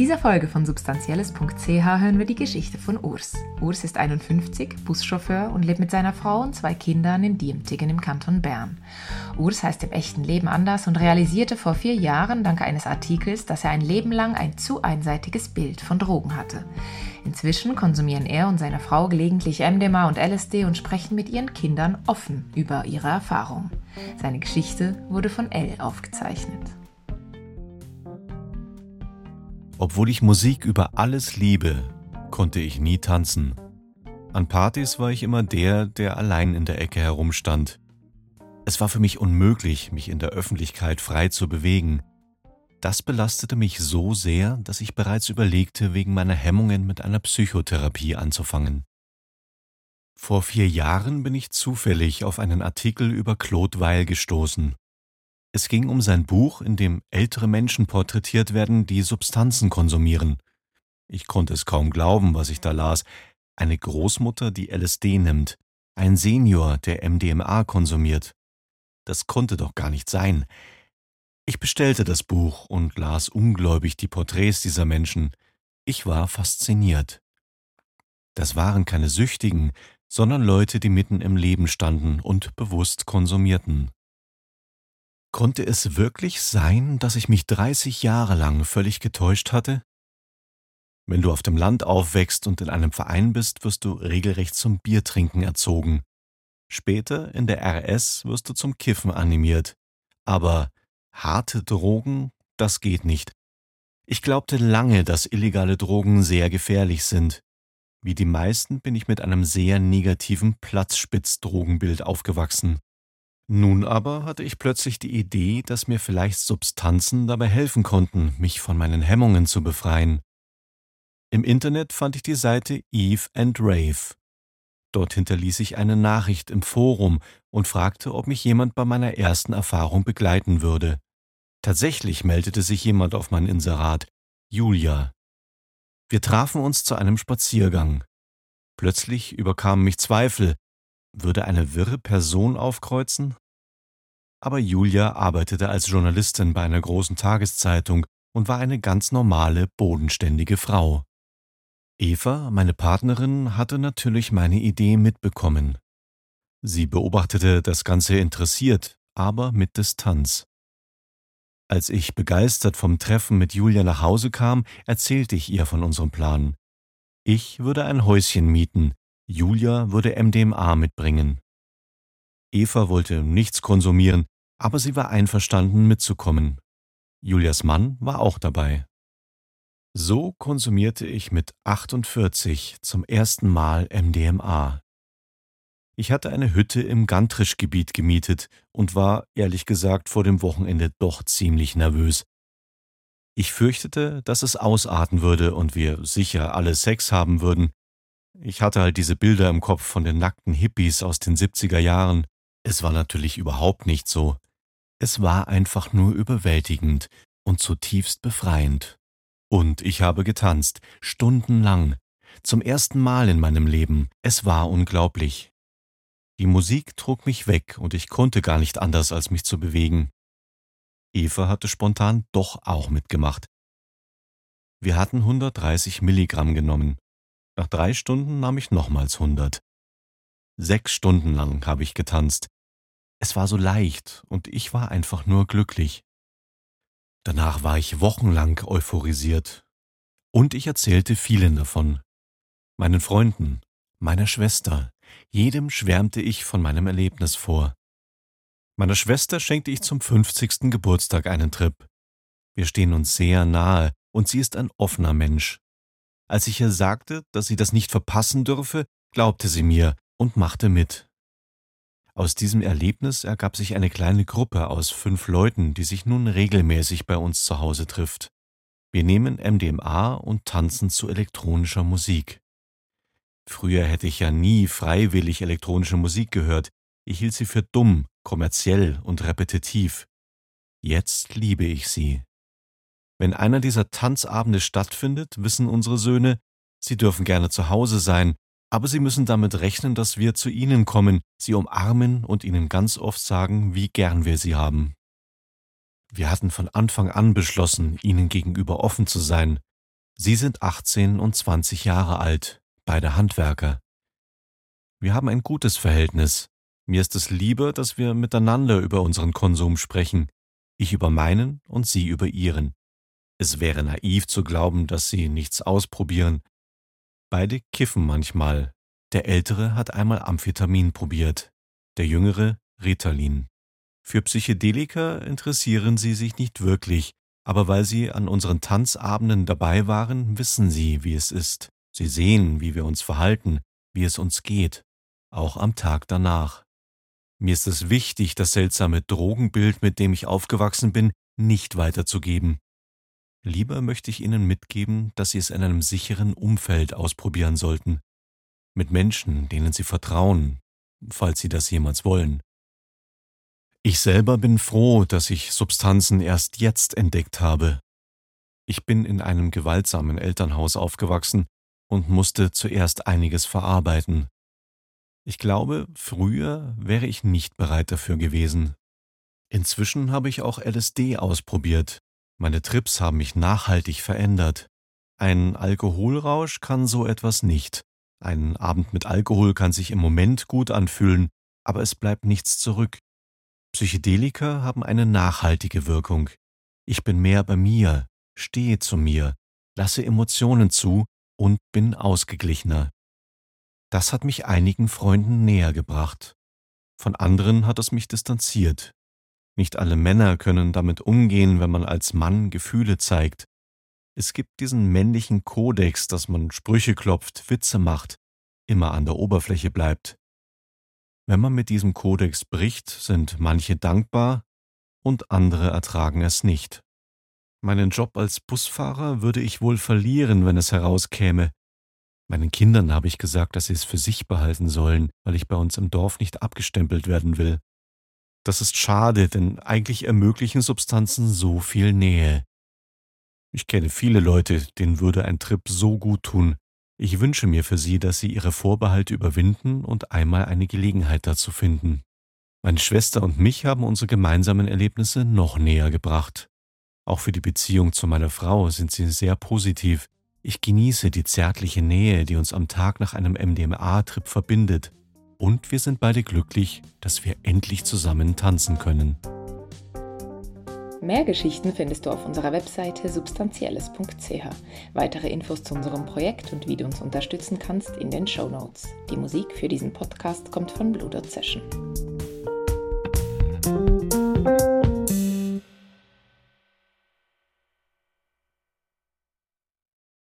dieser Folge von substanzielles.ch hören wir die Geschichte von Urs. Urs ist 51, Buschauffeur und lebt mit seiner Frau und zwei Kindern in Diemtigen im Kanton Bern. Urs heißt im echten Leben anders und realisierte vor vier Jahren dank eines Artikels, dass er ein Leben lang ein zu einseitiges Bild von Drogen hatte. Inzwischen konsumieren er und seine Frau gelegentlich MDMA und LSD und sprechen mit ihren Kindern offen über ihre Erfahrungen. Seine Geschichte wurde von Elle aufgezeichnet. Obwohl ich Musik über alles liebe, konnte ich nie tanzen. An Partys war ich immer der, der allein in der Ecke herumstand. Es war für mich unmöglich, mich in der Öffentlichkeit frei zu bewegen. Das belastete mich so sehr, dass ich bereits überlegte, wegen meiner Hemmungen mit einer Psychotherapie anzufangen. Vor vier Jahren bin ich zufällig auf einen Artikel über Claude Weil gestoßen. Es ging um sein Buch, in dem ältere Menschen porträtiert werden, die Substanzen konsumieren. Ich konnte es kaum glauben, was ich da las. Eine Großmutter, die LSD nimmt, ein Senior, der MDMA konsumiert. Das konnte doch gar nicht sein. Ich bestellte das Buch und las ungläubig die Porträts dieser Menschen. Ich war fasziniert. Das waren keine Süchtigen, sondern Leute, die mitten im Leben standen und bewusst konsumierten. Konnte es wirklich sein, dass ich mich 30 Jahre lang völlig getäuscht hatte? Wenn du auf dem Land aufwächst und in einem Verein bist, wirst du regelrecht zum Biertrinken erzogen. Später in der RS wirst du zum Kiffen animiert. Aber harte Drogen, das geht nicht. Ich glaubte lange, dass illegale Drogen sehr gefährlich sind. Wie die meisten bin ich mit einem sehr negativen Platzspitzdrogenbild aufgewachsen. Nun aber hatte ich plötzlich die Idee, dass mir vielleicht Substanzen dabei helfen konnten, mich von meinen Hemmungen zu befreien. Im Internet fand ich die Seite Eve and Rave. Dort hinterließ ich eine Nachricht im Forum und fragte, ob mich jemand bei meiner ersten Erfahrung begleiten würde. Tatsächlich meldete sich jemand auf mein Inserat, Julia. Wir trafen uns zu einem Spaziergang. Plötzlich überkamen mich Zweifel, würde eine wirre Person aufkreuzen? Aber Julia arbeitete als Journalistin bei einer großen Tageszeitung und war eine ganz normale, bodenständige Frau. Eva, meine Partnerin, hatte natürlich meine Idee mitbekommen. Sie beobachtete das Ganze interessiert, aber mit Distanz. Als ich begeistert vom Treffen mit Julia nach Hause kam, erzählte ich ihr von unserem Plan. Ich würde ein Häuschen mieten, Julia würde MDMA mitbringen. Eva wollte nichts konsumieren, aber sie war einverstanden mitzukommen. Julias Mann war auch dabei. So konsumierte ich mit 48 zum ersten Mal MDMA. Ich hatte eine Hütte im Gantrisch-Gebiet gemietet und war, ehrlich gesagt, vor dem Wochenende doch ziemlich nervös. Ich fürchtete, dass es ausarten würde und wir sicher alle Sex haben würden, ich hatte halt diese Bilder im Kopf von den nackten Hippies aus den 70er Jahren. Es war natürlich überhaupt nicht so. Es war einfach nur überwältigend und zutiefst befreiend. Und ich habe getanzt, stundenlang, zum ersten Mal in meinem Leben. Es war unglaublich. Die Musik trug mich weg und ich konnte gar nicht anders, als mich zu bewegen. Eva hatte spontan doch auch mitgemacht. Wir hatten 130 Milligramm genommen nach drei Stunden nahm ich nochmals hundert. Sechs Stunden lang habe ich getanzt. Es war so leicht und ich war einfach nur glücklich. Danach war ich wochenlang euphorisiert. Und ich erzählte vielen davon. Meinen Freunden, meiner Schwester, jedem schwärmte ich von meinem Erlebnis vor. Meiner Schwester schenkte ich zum 50. Geburtstag einen Trip. Wir stehen uns sehr nahe und sie ist ein offener Mensch. Als ich ihr sagte, dass sie das nicht verpassen dürfe, glaubte sie mir und machte mit. Aus diesem Erlebnis ergab sich eine kleine Gruppe aus fünf Leuten, die sich nun regelmäßig bei uns zu Hause trifft. Wir nehmen MDMA und tanzen zu elektronischer Musik. Früher hätte ich ja nie freiwillig elektronische Musik gehört, ich hielt sie für dumm, kommerziell und repetitiv. Jetzt liebe ich sie. Wenn einer dieser Tanzabende stattfindet, wissen unsere Söhne, sie dürfen gerne zu Hause sein, aber sie müssen damit rechnen, dass wir zu ihnen kommen, sie umarmen und ihnen ganz oft sagen, wie gern wir sie haben. Wir hatten von Anfang an beschlossen, ihnen gegenüber offen zu sein. Sie sind 18 und 20 Jahre alt, beide Handwerker. Wir haben ein gutes Verhältnis. Mir ist es lieber, dass wir miteinander über unseren Konsum sprechen, ich über meinen und sie über ihren. Es wäre naiv zu glauben, dass sie nichts ausprobieren. Beide kiffen manchmal. Der Ältere hat einmal Amphetamin probiert, der Jüngere Ritalin. Für Psychedelika interessieren sie sich nicht wirklich, aber weil sie an unseren Tanzabenden dabei waren, wissen sie, wie es ist. Sie sehen, wie wir uns verhalten, wie es uns geht, auch am Tag danach. Mir ist es wichtig, das seltsame Drogenbild, mit dem ich aufgewachsen bin, nicht weiterzugeben. Lieber möchte ich Ihnen mitgeben, dass Sie es in einem sicheren Umfeld ausprobieren sollten. Mit Menschen, denen Sie vertrauen, falls Sie das jemals wollen. Ich selber bin froh, dass ich Substanzen erst jetzt entdeckt habe. Ich bin in einem gewaltsamen Elternhaus aufgewachsen und musste zuerst einiges verarbeiten. Ich glaube, früher wäre ich nicht bereit dafür gewesen. Inzwischen habe ich auch LSD ausprobiert. Meine Trips haben mich nachhaltig verändert. Ein Alkoholrausch kann so etwas nicht. Ein Abend mit Alkohol kann sich im Moment gut anfühlen, aber es bleibt nichts zurück. Psychedelika haben eine nachhaltige Wirkung. Ich bin mehr bei mir, stehe zu mir, lasse Emotionen zu und bin ausgeglichener. Das hat mich einigen Freunden näher gebracht. Von anderen hat es mich distanziert. Nicht alle Männer können damit umgehen, wenn man als Mann Gefühle zeigt. Es gibt diesen männlichen Kodex, dass man Sprüche klopft, Witze macht, immer an der Oberfläche bleibt. Wenn man mit diesem Kodex bricht, sind manche dankbar und andere ertragen es nicht. Meinen Job als Busfahrer würde ich wohl verlieren, wenn es herauskäme. Meinen Kindern habe ich gesagt, dass sie es für sich behalten sollen, weil ich bei uns im Dorf nicht abgestempelt werden will. Das ist schade, denn eigentlich ermöglichen Substanzen so viel Nähe. Ich kenne viele Leute, denen würde ein Trip so gut tun, ich wünsche mir für Sie, dass Sie Ihre Vorbehalte überwinden und einmal eine Gelegenheit dazu finden. Meine Schwester und mich haben unsere gemeinsamen Erlebnisse noch näher gebracht. Auch für die Beziehung zu meiner Frau sind sie sehr positiv. Ich genieße die zärtliche Nähe, die uns am Tag nach einem MDMA-Trip verbindet. Und wir sind beide glücklich, dass wir endlich zusammen tanzen können. Mehr Geschichten findest du auf unserer Webseite substanzielles.ch. Weitere Infos zu unserem Projekt und wie du uns unterstützen kannst in den Show Notes. Die Musik für diesen Podcast kommt von Blue Dot Session.